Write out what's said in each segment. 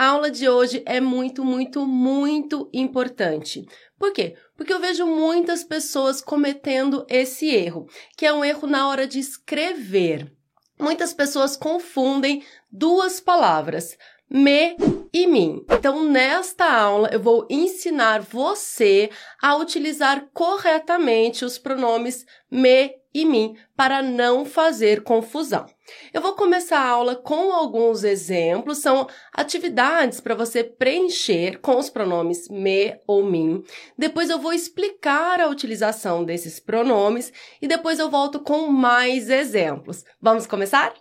A aula de hoje é muito, muito, muito importante. Por quê? Porque eu vejo muitas pessoas cometendo esse erro, que é um erro na hora de escrever. Muitas pessoas confundem duas palavras, me e mim. Então, nesta aula, eu vou ensinar você a utilizar corretamente os pronomes me e mim para não fazer confusão. Eu vou começar a aula com alguns exemplos, são atividades para você preencher com os pronomes me ou mim. Depois eu vou explicar a utilização desses pronomes e depois eu volto com mais exemplos. Vamos começar?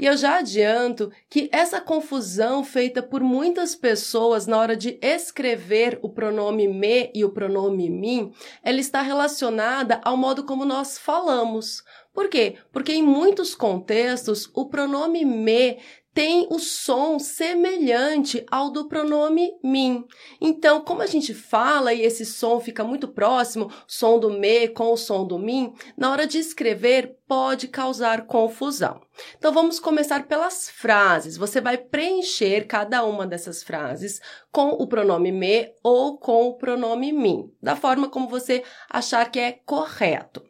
E eu já adianto que essa confusão feita por muitas pessoas na hora de escrever o pronome me e o pronome mim, ela está relacionada ao modo como nós falamos. Por quê? Porque em muitos contextos o pronome me tem o som semelhante ao do pronome mim. Então, como a gente fala e esse som fica muito próximo, som do me com o som do mim, na hora de escrever pode causar confusão. Então, vamos começar pelas frases. Você vai preencher cada uma dessas frases com o pronome me ou com o pronome mim, da forma como você achar que é correto.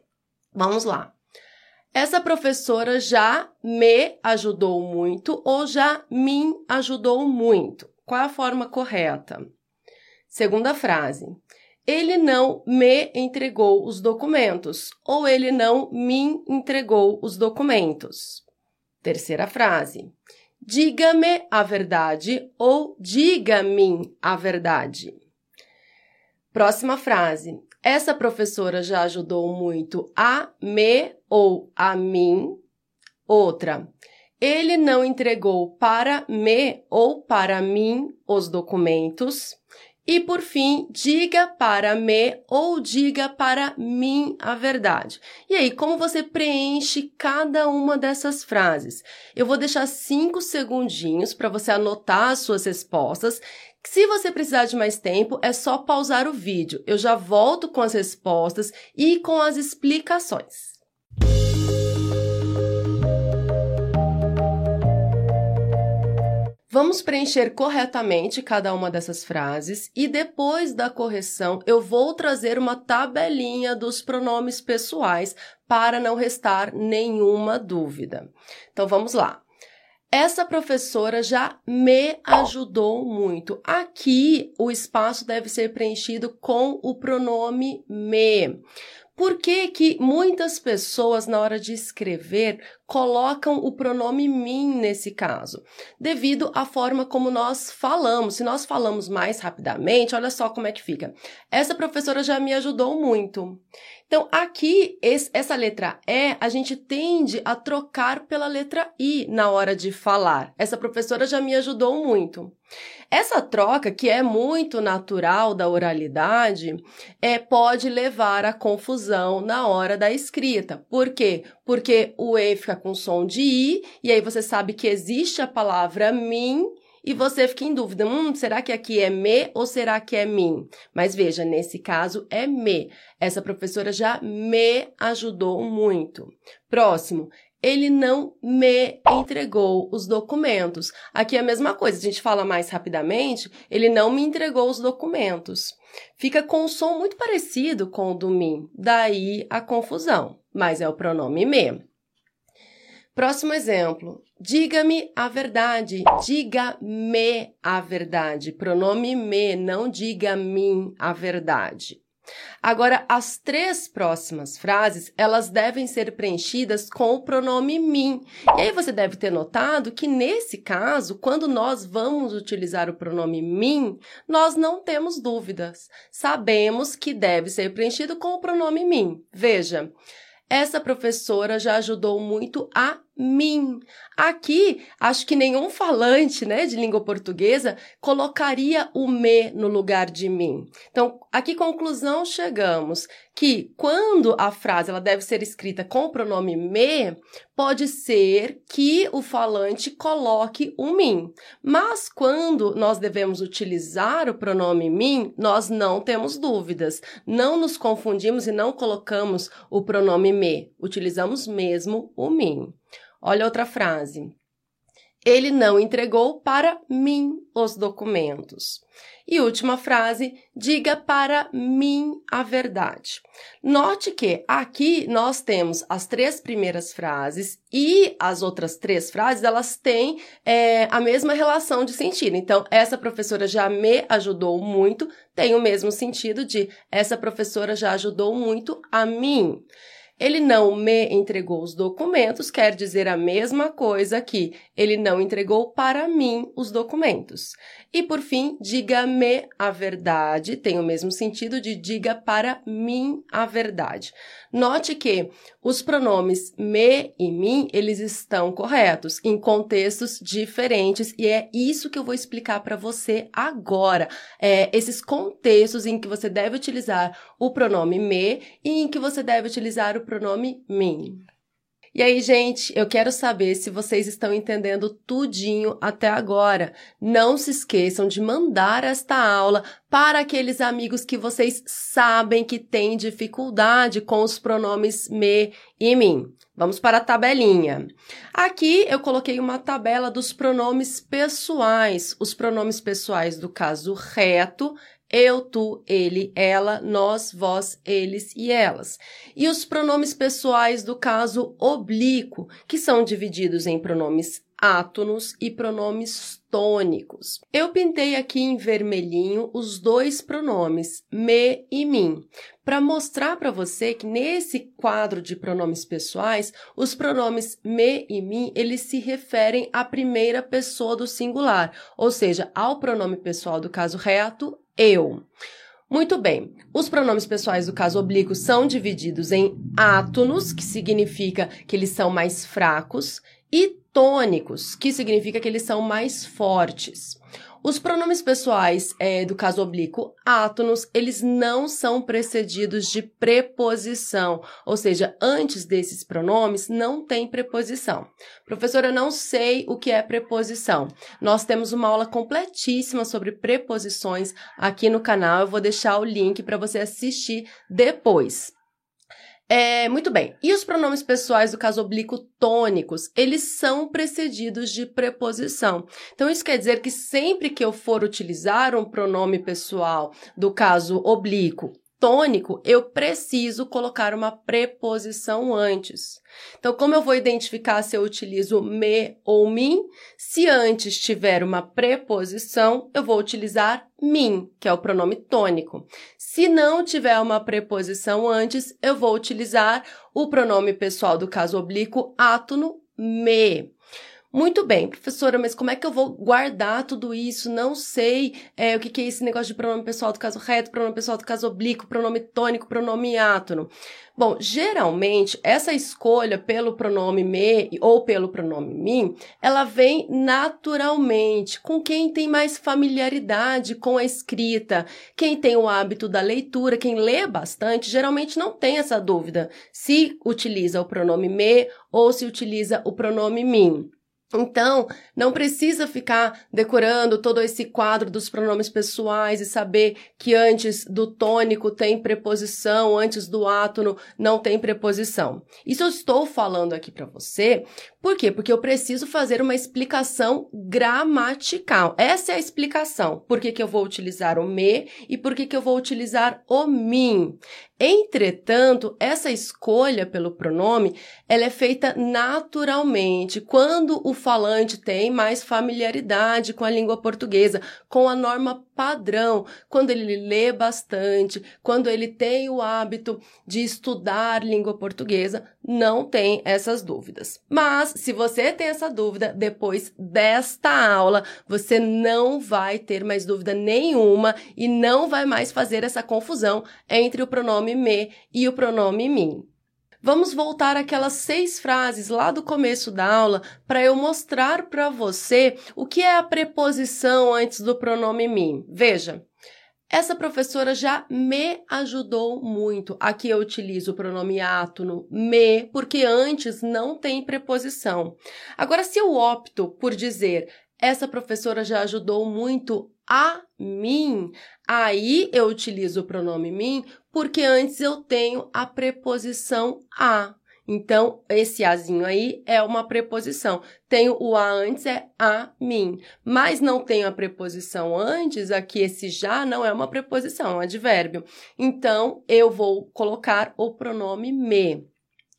Vamos lá. Essa professora já me ajudou muito ou já me ajudou muito. Qual a forma correta? Segunda frase. Ele não me entregou os documentos ou ele não me entregou os documentos. Terceira frase. Diga-me a verdade ou diga-me a verdade. Próxima frase. Essa professora já ajudou muito a me ou a mim. Outra, ele não entregou para me ou para mim os documentos. E por fim, diga para me ou diga para mim a verdade. E aí, como você preenche cada uma dessas frases? Eu vou deixar cinco segundinhos para você anotar as suas respostas se você precisar de mais tempo, é só pausar o vídeo. Eu já volto com as respostas e com as explicações. Vamos preencher corretamente cada uma dessas frases e depois da correção eu vou trazer uma tabelinha dos pronomes pessoais para não restar nenhuma dúvida. Então vamos lá. Essa professora já me ajudou muito. Aqui o espaço deve ser preenchido com o pronome me. Por que, que muitas pessoas, na hora de escrever, colocam o pronome mim nesse caso? Devido à forma como nós falamos. Se nós falamos mais rapidamente, olha só como é que fica. Essa professora já me ajudou muito. Então, aqui, esse, essa letra E, a gente tende a trocar pela letra I na hora de falar. Essa professora já me ajudou muito. Essa troca, que é muito natural da oralidade, é, pode levar a confusão na hora da escrita. Por quê? Porque o E fica com som de I, e aí você sabe que existe a palavra mim e você fica em dúvida: hum, será que aqui é me ou será que é mim? Mas veja, nesse caso é me. Essa professora já me ajudou muito. Próximo. Ele não me entregou os documentos. Aqui é a mesma coisa, a gente fala mais rapidamente. Ele não me entregou os documentos. Fica com um som muito parecido com o do mim, daí a confusão, mas é o pronome me. Próximo exemplo. Diga-me a verdade. Diga-me a verdade. Pronome me, não diga-me a verdade. Agora, as três próximas frases, elas devem ser preenchidas com o pronome mim. E aí você deve ter notado que nesse caso, quando nós vamos utilizar o pronome mim, nós não temos dúvidas. Sabemos que deve ser preenchido com o pronome mim. Veja, essa professora já ajudou muito a mim. Aqui, acho que nenhum falante, né, de língua portuguesa colocaria o me no lugar de mim. Então, aqui conclusão chegamos que quando a frase ela deve ser escrita com o pronome me, pode ser que o falante coloque o mim. Mas quando nós devemos utilizar o pronome mim, nós não temos dúvidas. Não nos confundimos e não colocamos o pronome me. Utilizamos mesmo o mim. Olha outra frase. Ele não entregou para mim os documentos. E última frase, diga para mim a verdade. Note que aqui nós temos as três primeiras frases e as outras três frases, elas têm é, a mesma relação de sentido. Então, essa professora já me ajudou muito, tem o mesmo sentido de essa professora já ajudou muito a mim. Ele não me entregou os documentos, quer dizer a mesma coisa que ele não entregou para mim os documentos. E por fim, diga-me a verdade, tem o mesmo sentido de diga para mim a verdade. Note que os pronomes me e mim, eles estão corretos em contextos diferentes e é isso que eu vou explicar para você agora. É, esses contextos em que você deve utilizar o pronome me e em que você deve utilizar o pronome mim. E aí, gente, eu quero saber se vocês estão entendendo tudinho até agora. Não se esqueçam de mandar esta aula para aqueles amigos que vocês sabem que têm dificuldade com os pronomes me e mim. Vamos para a tabelinha. Aqui eu coloquei uma tabela dos pronomes pessoais. Os pronomes pessoais do caso reto eu, tu, ele, ela, nós, vós, eles e elas. E os pronomes pessoais do caso oblíquo, que são divididos em pronomes átonos e pronomes tônicos. Eu pintei aqui em vermelhinho os dois pronomes me e mim, para mostrar para você que nesse quadro de pronomes pessoais, os pronomes me e mim, eles se referem à primeira pessoa do singular, ou seja, ao pronome pessoal do caso reto eu. Muito bem. Os pronomes pessoais do caso oblíquo são divididos em átonos, que significa que eles são mais fracos, e tônicos, que significa que eles são mais fortes. Os pronomes pessoais é, do caso oblíquo átonos, eles não são precedidos de preposição, ou seja, antes desses pronomes não tem preposição. Professora, não sei o que é preposição. Nós temos uma aula completíssima sobre preposições aqui no canal, eu vou deixar o link para você assistir depois. É, muito bem. E os pronomes pessoais do caso oblíquo tônicos, eles são precedidos de preposição. Então, isso quer dizer que sempre que eu for utilizar um pronome pessoal do caso oblíquo tônico, eu preciso colocar uma preposição antes. Então, como eu vou identificar se eu utilizo me ou mim? Se antes tiver uma preposição, eu vou utilizar mim, que é o pronome tônico. Se não tiver uma preposição antes, eu vou utilizar o pronome pessoal do caso oblíquo átono me. Muito bem, professora, mas como é que eu vou guardar tudo isso? Não sei é, o que, que é esse negócio de pronome pessoal do caso reto, pronome pessoal do caso oblíquo, pronome tônico, pronome átono. Bom, geralmente, essa escolha pelo pronome me ou pelo pronome mim, ela vem naturalmente com quem tem mais familiaridade com a escrita, quem tem o hábito da leitura, quem lê bastante, geralmente não tem essa dúvida se utiliza o pronome me ou se utiliza o pronome mim. Então, não precisa ficar decorando todo esse quadro dos pronomes pessoais e saber que antes do tônico tem preposição, antes do átono não tem preposição. Isso eu estou falando aqui para você, por quê? Porque eu preciso fazer uma explicação gramatical. Essa é a explicação. Por que, que eu vou utilizar o me e por que, que eu vou utilizar o mim. Entretanto, essa escolha pelo pronome, ela é feita naturalmente quando o falante tem mais familiaridade com a língua portuguesa, com a norma padrão, quando ele lê bastante, quando ele tem o hábito de estudar língua portuguesa, não tem essas dúvidas. Mas se você tem essa dúvida depois desta aula, você não vai ter mais dúvida nenhuma e não vai mais fazer essa confusão entre o pronome me e o pronome mim. Vamos voltar aquelas seis frases lá do começo da aula para eu mostrar para você o que é a preposição antes do pronome mim. Veja, essa professora já me ajudou muito. Aqui eu utilizo o pronome átono, me, porque antes não tem preposição. Agora, se eu opto por dizer essa professora já ajudou muito a mim, aí eu utilizo o pronome mim porque antes eu tenho a preposição a. Então, esse azinho aí é uma preposição. Tenho o a antes, é a mim. Mas não tenho a preposição antes, aqui esse já não é uma preposição, é um advérbio. Então, eu vou colocar o pronome me.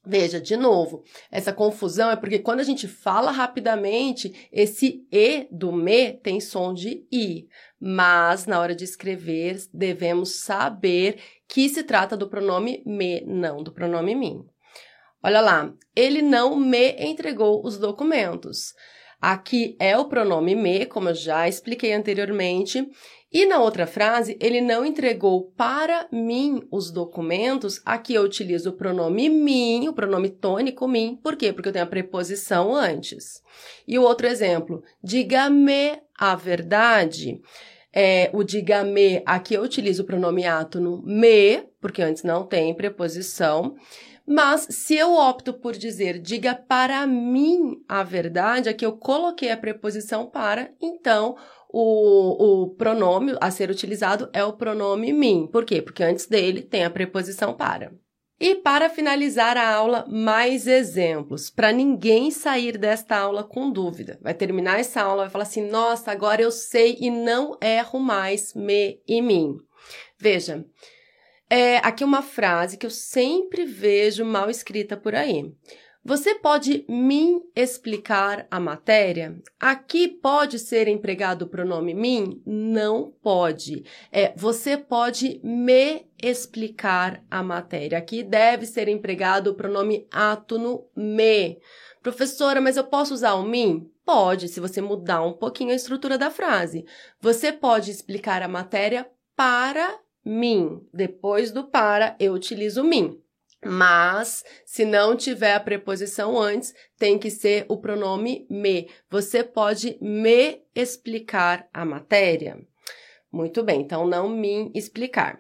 Veja, de novo, essa confusão é porque quando a gente fala rapidamente, esse e do me tem som de i, mas na hora de escrever devemos saber que se trata do pronome me, não do pronome mim. Olha lá, ele não me entregou os documentos. Aqui é o pronome me, como eu já expliquei anteriormente, e na outra frase, ele não entregou para mim os documentos. Aqui eu utilizo o pronome mim, o pronome tônico mim. Por quê? Porque eu tenho a preposição antes. E o outro exemplo, diga-me a verdade. É, o diga-me, aqui eu utilizo o pronome átono me, porque antes não tem preposição. Mas se eu opto por dizer diga para mim a verdade, aqui eu coloquei a preposição para, então o, o pronome a ser utilizado é o pronome mim. Por quê? Porque antes dele tem a preposição para. E para finalizar a aula, mais exemplos, para ninguém sair desta aula com dúvida. Vai terminar essa aula, vai falar assim: nossa, agora eu sei e não erro mais me e mim. Veja, é, aqui uma frase que eu sempre vejo mal escrita por aí. Você pode me explicar a matéria? Aqui pode ser empregado o pronome mim? Não pode. É, você pode me explicar a matéria. Aqui deve ser empregado o pronome átono me. Professora, mas eu posso usar o mim? Pode, se você mudar um pouquinho a estrutura da frase. Você pode explicar a matéria para mim. Depois do para, eu utilizo mim. Mas, se não tiver a preposição antes, tem que ser o pronome me. Você pode me explicar a matéria? Muito bem, então não me explicar.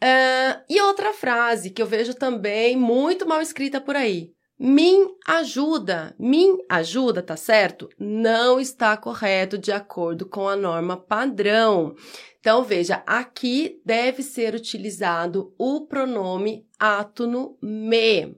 Uh, e outra frase que eu vejo também muito mal escrita por aí. Me ajuda, me ajuda, tá certo? Não está correto de acordo com a norma padrão. Então, veja, aqui deve ser utilizado o pronome átono me.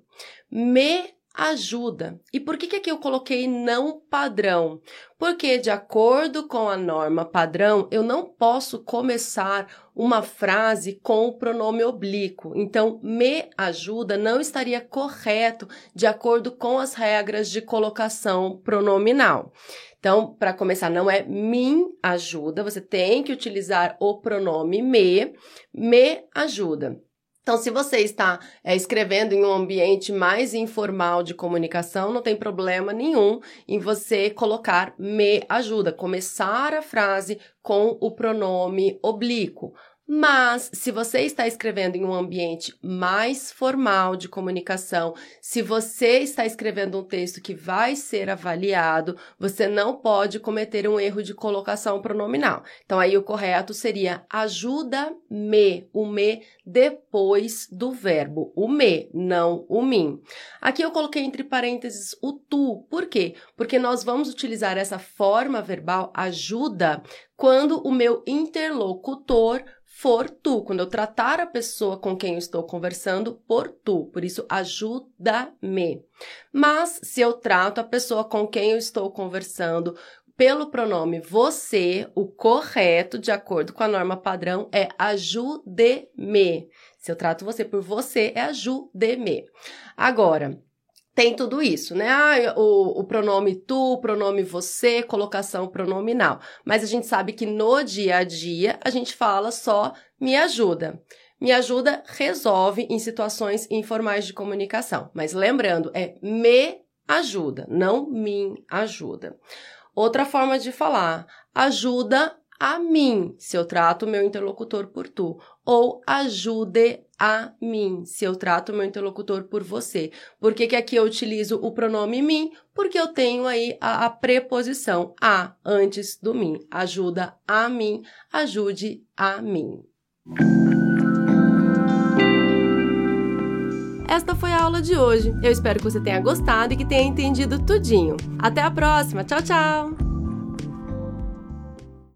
Me ajuda. E por que, que aqui eu coloquei não padrão? Porque, de acordo com a norma padrão, eu não posso começar uma frase com o pronome oblíquo. Então, me ajuda não estaria correto de acordo com as regras de colocação pronominal. Então, para começar, não é me ajuda, você tem que utilizar o pronome me, me ajuda. Então, se você está é, escrevendo em um ambiente mais informal de comunicação, não tem problema nenhum em você colocar me ajuda, começar a frase com o pronome oblíquo. Mas, se você está escrevendo em um ambiente mais formal de comunicação, se você está escrevendo um texto que vai ser avaliado, você não pode cometer um erro de colocação pronominal. Então, aí o correto seria ajuda-me, o me depois do verbo, o me, não o mim. Aqui eu coloquei entre parênteses o tu. Por quê? Porque nós vamos utilizar essa forma verbal ajuda quando o meu interlocutor for tu, quando eu tratar a pessoa com quem eu estou conversando por tu, por isso ajuda-me. Mas se eu trato a pessoa com quem eu estou conversando pelo pronome você, o correto, de acordo com a norma padrão, é ajude-me. Se eu trato você por você, é ajude-me. Agora, tem tudo isso, né? Ah, o, o pronome tu, o pronome você, colocação pronominal. Mas a gente sabe que no dia a dia a gente fala só me ajuda. Me ajuda resolve em situações informais de comunicação. Mas lembrando, é me ajuda, não me ajuda. Outra forma de falar, ajuda a mim, se eu trato meu interlocutor por tu, ou ajude a mim, se eu trato meu interlocutor por você. Por que, que aqui eu utilizo o pronome mim? Porque eu tenho aí a, a preposição a antes do mim. Ajuda a mim, ajude a mim. Esta foi a aula de hoje. Eu espero que você tenha gostado e que tenha entendido tudinho. Até a próxima. Tchau, tchau!